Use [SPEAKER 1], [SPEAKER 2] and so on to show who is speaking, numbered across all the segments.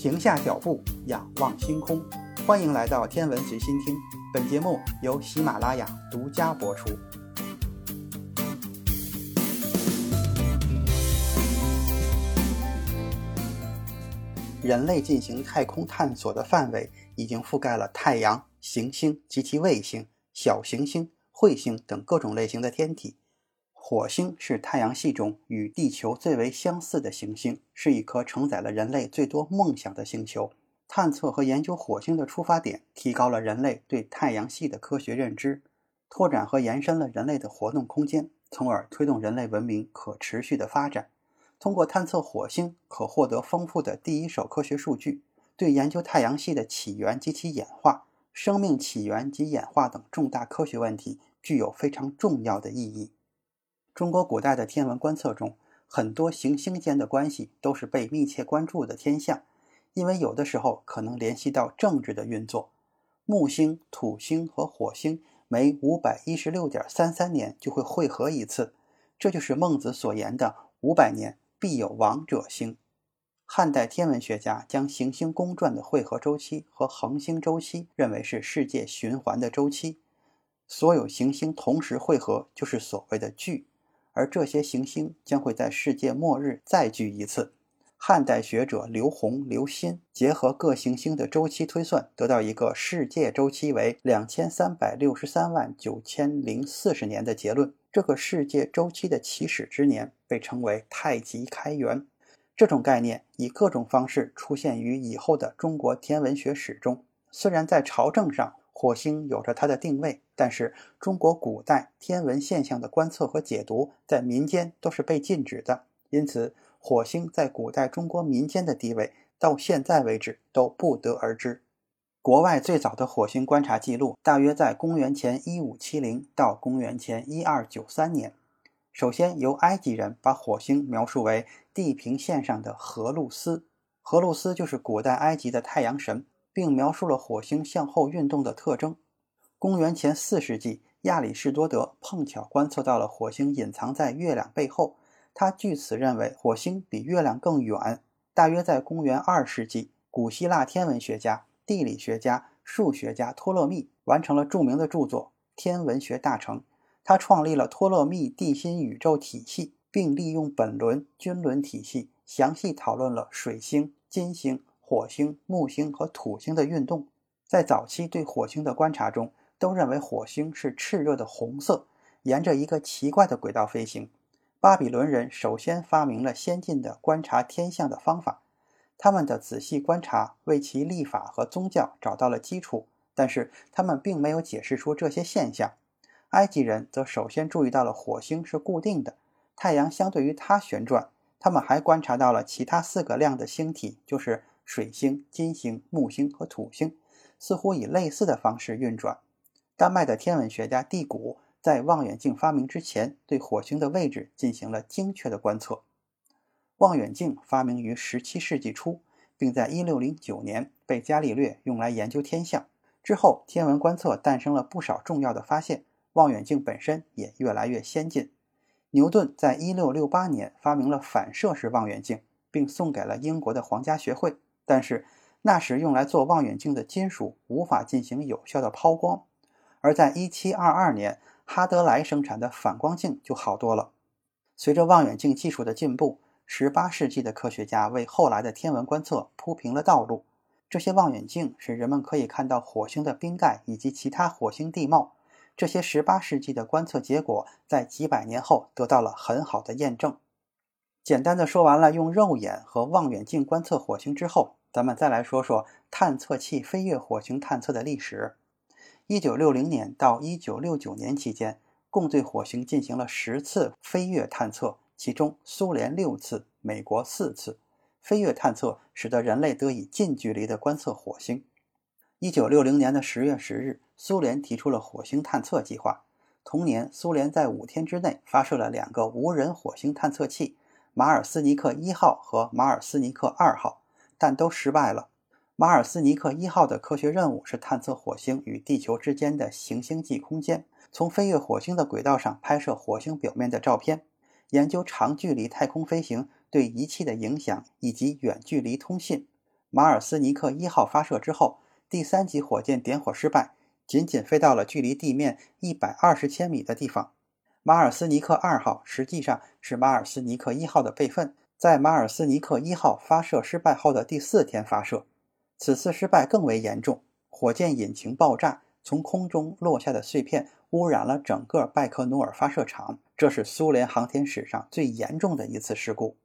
[SPEAKER 1] 停下脚步，仰望星空。欢迎来到天文随心听，本节目由喜马拉雅独家播出。人类进行太空探索的范围已经覆盖了太阳、行星及其卫星、小行星、彗星等各种类型的天体。火星是太阳系中与地球最为相似的行星，是一颗承载了人类最多梦想的星球。探测和研究火星的出发点，提高了人类对太阳系的科学认知，拓展和延伸了人类的活动空间，从而推动人类文明可持续的发展。通过探测火星，可获得丰富的第一手科学数据，对研究太阳系的起源及其演化、生命起源及演化等重大科学问题具有非常重要的意义。中国古代的天文观测中，很多行星间的关系都是被密切关注的天象，因为有的时候可能联系到政治的运作。木星、土星和火星每五百一十六点三三年就会汇合一次，这就是孟子所言的“五百年必有王者星”。汉代天文学家将行星公转的汇合周期和恒星周期认为是世界循环的周期，所有行星同时汇合就是所谓的聚。而这些行星将会在世界末日再聚一次。汉代学者刘洪、刘歆结合各行星的周期推算，得到一个世界周期为两千三百六十三万九千零四十年的结论。这个世界周期的起始之年被称为太极开元。这种概念以各种方式出现于以后的中国天文学史中。虽然在朝政上，火星有着它的定位，但是中国古代天文现象的观测和解读在民间都是被禁止的，因此火星在古代中国民间的地位到现在为止都不得而知。国外最早的火星观察记录大约在公元前一五七零到公元前一二九三年。首先由埃及人把火星描述为地平线上的荷鲁斯，荷鲁斯就是古代埃及的太阳神。并描述了火星向后运动的特征。公元前四世纪，亚里士多德碰巧观测到了火星隐藏在月亮背后，他据此认为火星比月亮更远。大约在公元二世纪，古希腊天文学家、地理学家、数学家托勒密完成了著名的著作《天文学大成》，他创立了托勒密地心宇宙体系，并利用本轮、均轮体系详细讨论了水星、金星。火星、木星和土星的运动，在早期对火星的观察中，都认为火星是炽热的红色，沿着一个奇怪的轨道飞行。巴比伦人首先发明了先进的观察天象的方法，他们的仔细观察为其立法和宗教找到了基础，但是他们并没有解释出这些现象。埃及人则首先注意到了火星是固定的，太阳相对于它旋转。他们还观察到了其他四个亮的星体，就是。水星、金星、木星和土星似乎以类似的方式运转。丹麦的天文学家蒂谷在望远镜发明之前，对火星的位置进行了精确的观测。望远镜发明于17世纪初，并在1609年被伽利略用来研究天象。之后，天文观测诞生了不少重要的发现，望远镜本身也越来越先进。牛顿在1668年发明了反射式望远镜，并送给了英国的皇家学会。但是那时用来做望远镜的金属无法进行有效的抛光，而在1722年，哈德莱生产的反光镜就好多了。随着望远镜技术的进步，18世纪的科学家为后来的天文观测铺平了道路。这些望远镜使人们可以看到火星的冰盖以及其他火星地貌。这些18世纪的观测结果在几百年后得到了很好的验证。简单的说完了用肉眼和望远镜观测火星之后。咱们再来说说探测器飞越火星探测的历史。一九六零年到一九六九年期间，共对火星进行了十次飞越探测，其中苏联六次，美国四次。飞越探测使得人类得以近距离地观测火星。一九六零年的十月十日，苏联提出了火星探测计划。同年，苏联在五天之内发射了两个无人火星探测器——马尔斯尼克一号和马尔斯尼克二号。但都失败了。马尔斯尼克一号的科学任务是探测火星与地球之间的行星际空间，从飞越火星的轨道上拍摄火星表面的照片，研究长距离太空飞行对仪器的影响以及远距离通信。马尔斯尼克一号发射之后，第三级火箭点火失败，仅仅飞到了距离地面一百二十千米的地方。马尔斯尼克二号实际上是马尔斯尼克一号的备份，在马尔斯尼克一号发射失败后的第四天发射。此次失败更为严重，火箭引擎爆炸，从空中落下的碎片污染了整个拜科努尔发射场，这是苏联航天史上最严重的一次事故。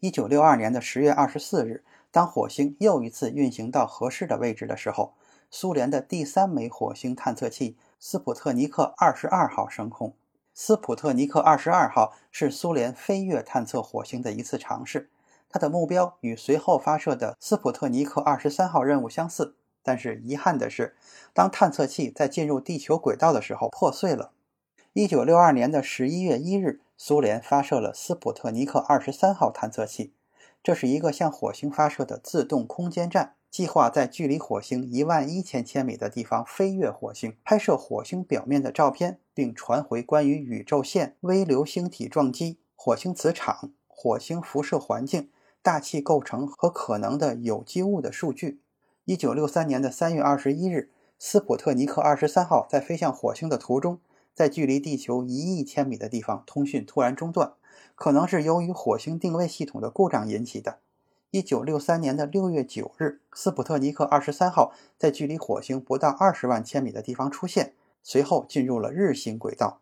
[SPEAKER 1] 一九六二年的十月二十四日。当火星又一次运行到合适的位置的时候，苏联的第三枚火星探测器斯普特尼克二十二号升空。斯普特尼克二十二号是苏联飞越探测火星的一次尝试，它的目标与随后发射的斯普特尼克二十三号任务相似。但是遗憾的是，当探测器在进入地球轨道的时候破碎了。一九六二年的十一月一日，苏联发射了斯普特尼克二十三号探测器。这是一个向火星发射的自动空间站，计划在距离火星一万一千千米的地方飞越火星，拍摄火星表面的照片，并传回关于宇宙线、微流星体撞击、火星磁场、火星辐射环境、大气构成和可能的有机物的数据。一九六三年的三月二十一日，斯普特尼克二十三号在飞向火星的途中，在距离地球一亿千米的地方，通讯突然中断。可能是由于火星定位系统的故障引起的。一九六三年的六月九日，斯普特尼克二十三号在距离火星不到二十万千米的地方出现，随后进入了日行轨道。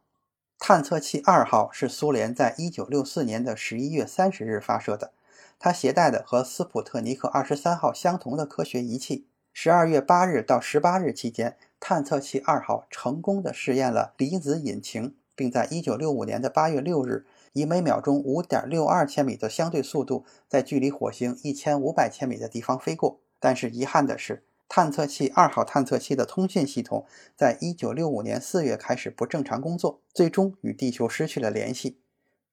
[SPEAKER 1] 探测器二号是苏联在一九六四年的十一月三十日发射的，它携带的和斯普特尼克二十三号相同的科学仪器。十二月八日到十八日期间，探测器二号成功的试验了离子引擎，并在一九六五年的八月六日。以每秒钟五点六二千米的相对速度，在距离火星一千五百千米的地方飞过。但是遗憾的是，探测器二号探测器的通讯系统在一九六五年四月开始不正常工作，最终与地球失去了联系。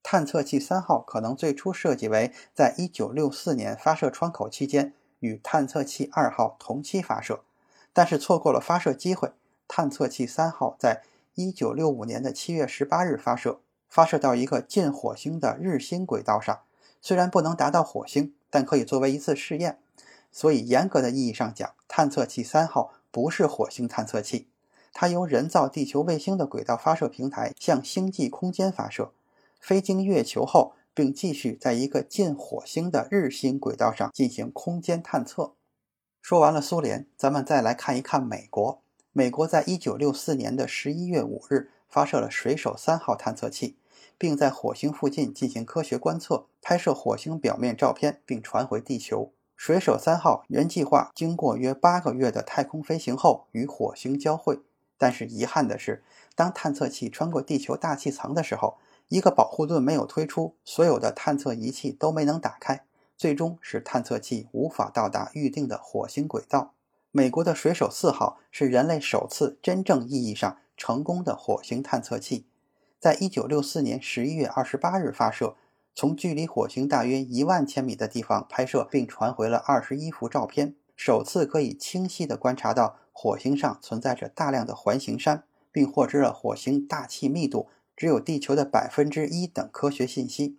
[SPEAKER 1] 探测器三号可能最初设计为在一九六四年发射窗口期间与探测器二号同期发射，但是错过了发射机会。探测器三号在一九六五年的七月十八日发射。发射到一个近火星的日心轨道上，虽然不能达到火星，但可以作为一次试验。所以，严格的意义上讲，探测器三号不是火星探测器，它由人造地球卫星的轨道发射平台向星际空间发射，飞经月球后，并继续在一个近火星的日心轨道上进行空间探测。说完了苏联，咱们再来看一看美国。美国在一九六四年的十一月五日。发射了水手三号探测器，并在火星附近进行科学观测，拍摄火星表面照片，并传回地球。水手三号原计划经过约八个月的太空飞行后与火星交汇，但是遗憾的是，当探测器穿过地球大气层的时候，一个保护盾没有推出，所有的探测仪器都没能打开，最终使探测器无法到达预定的火星轨道。美国的水手四号是人类首次真正意义上。成功的火星探测器，在一九六四年十一月二十八日发射，从距离火星大约一万千米的地方拍摄，并传回了二十一幅照片，首次可以清晰地观察到火星上存在着大量的环形山，并获知了火星大气密度只有地球的百分之一等科学信息。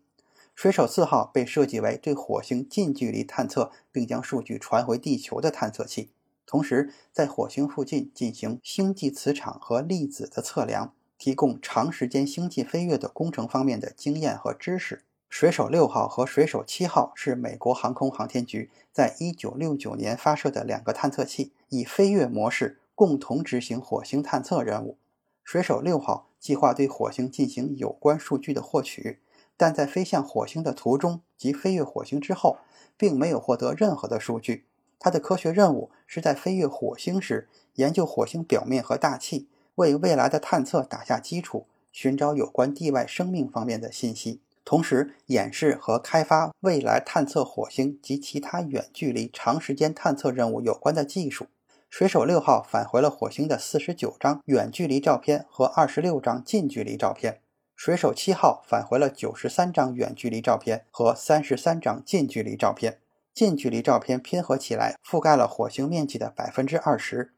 [SPEAKER 1] 水手四号被设计为对火星近距离探测，并将数据传回地球的探测器。同时，在火星附近进行星际磁场和粒子的测量，提供长时间星际飞跃的工程方面的经验和知识。水手六号和水手七号是美国航空航天局在一九六九年发射的两个探测器，以飞跃模式共同执行火星探测任务。水手六号计划对火星进行有关数据的获取，但在飞向火星的途中及飞越火星之后，并没有获得任何的数据。他的科学任务是在飞越火星时研究火星表面和大气，为未来的探测打下基础，寻找有关地外生命方面的信息，同时演示和开发未来探测火星及其他远距离长时间探测任务有关的技术。水手六号返回了火星的四十九张远距离照片和二十六张近距离照片，水手七号返回了九十三张远距离照片和三十三张近距离照片。近距离照片拼合起来，覆盖了火星面积的百分之二十。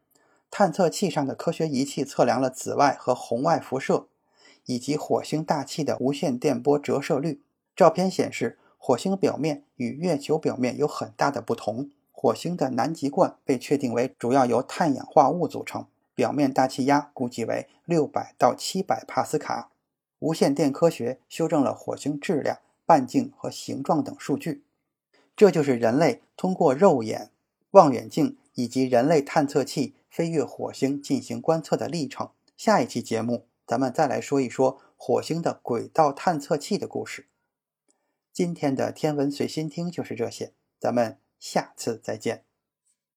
[SPEAKER 1] 探测器上的科学仪器测量了紫外和红外辐射，以及火星大气的无线电波折射率。照片显示，火星表面与月球表面有很大的不同。火星的南极冠被确定为主要由碳氧化物组成，表面大气压估计为六百到七百帕斯卡。无线电科学修正了火星质量、半径和形状等数据。这就是人类通过肉眼、望远镜以及人类探测器飞越火星进行观测的历程。下一期节目，咱们再来说一说火星的轨道探测器的故事。今天的天文随心听就是这些，咱们下次再见。